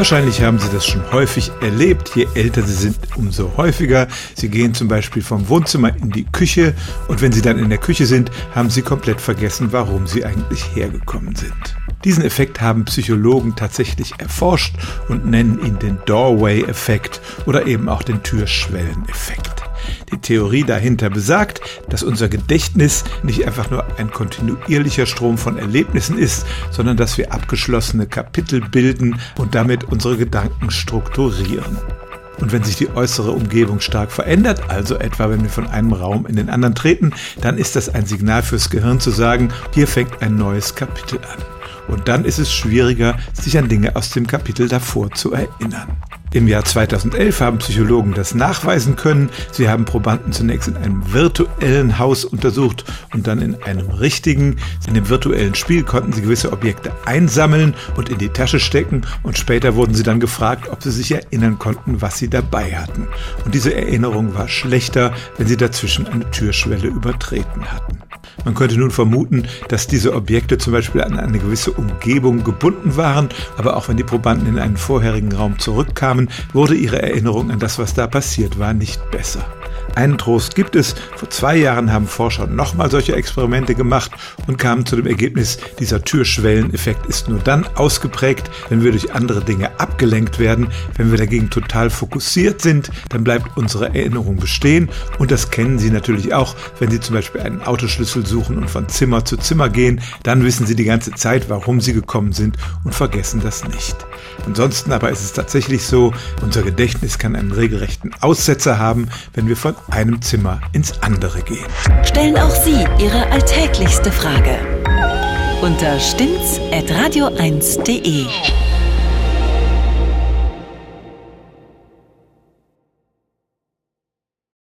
Wahrscheinlich haben Sie das schon häufig erlebt. Je älter Sie sind, umso häufiger. Sie gehen zum Beispiel vom Wohnzimmer in die Küche und wenn Sie dann in der Küche sind, haben Sie komplett vergessen, warum Sie eigentlich hergekommen sind. Diesen Effekt haben Psychologen tatsächlich erforscht und nennen ihn den Doorway-Effekt oder eben auch den Türschwellen-Effekt. Die Theorie dahinter besagt, dass unser Gedächtnis nicht einfach nur ein kontinuierlicher Strom von Erlebnissen ist, sondern dass wir abgeschlossene Kapitel bilden und damit unsere Gedanken strukturieren. Und wenn sich die äußere Umgebung stark verändert, also etwa wenn wir von einem Raum in den anderen treten, dann ist das ein Signal fürs Gehirn zu sagen, hier fängt ein neues Kapitel an. Und dann ist es schwieriger, sich an Dinge aus dem Kapitel davor zu erinnern. Im Jahr 2011 haben Psychologen das nachweisen können. Sie haben Probanden zunächst in einem virtuellen Haus untersucht und dann in einem richtigen. In dem virtuellen Spiel konnten sie gewisse Objekte einsammeln und in die Tasche stecken und später wurden sie dann gefragt, ob sie sich erinnern konnten, was sie dabei hatten. Und diese Erinnerung war schlechter, wenn sie dazwischen eine Türschwelle übertreten hatten. Man könnte nun vermuten, dass diese Objekte zum Beispiel an eine gewisse Umgebung gebunden waren, aber auch wenn die Probanden in einen vorherigen Raum zurückkamen, wurde ihre Erinnerung an das, was da passiert war, nicht besser. Einen Trost gibt es. Vor zwei Jahren haben Forscher nochmal solche Experimente gemacht und kamen zu dem Ergebnis, dieser Türschwelleneffekt ist nur dann ausgeprägt, wenn wir durch andere Dinge abgelenkt werden. Wenn wir dagegen total fokussiert sind, dann bleibt unsere Erinnerung bestehen. Und das kennen Sie natürlich auch, wenn Sie zum Beispiel einen Autoschlüssel suchen und von Zimmer zu Zimmer gehen. Dann wissen Sie die ganze Zeit, warum Sie gekommen sind und vergessen das nicht. Ansonsten aber ist es tatsächlich so, unser Gedächtnis kann einen regelrechten Aussetzer haben, wenn wir von einem Zimmer ins andere gehen. Stellen auch Sie Ihre alltäglichste Frage unter stimmtz.radio1.de.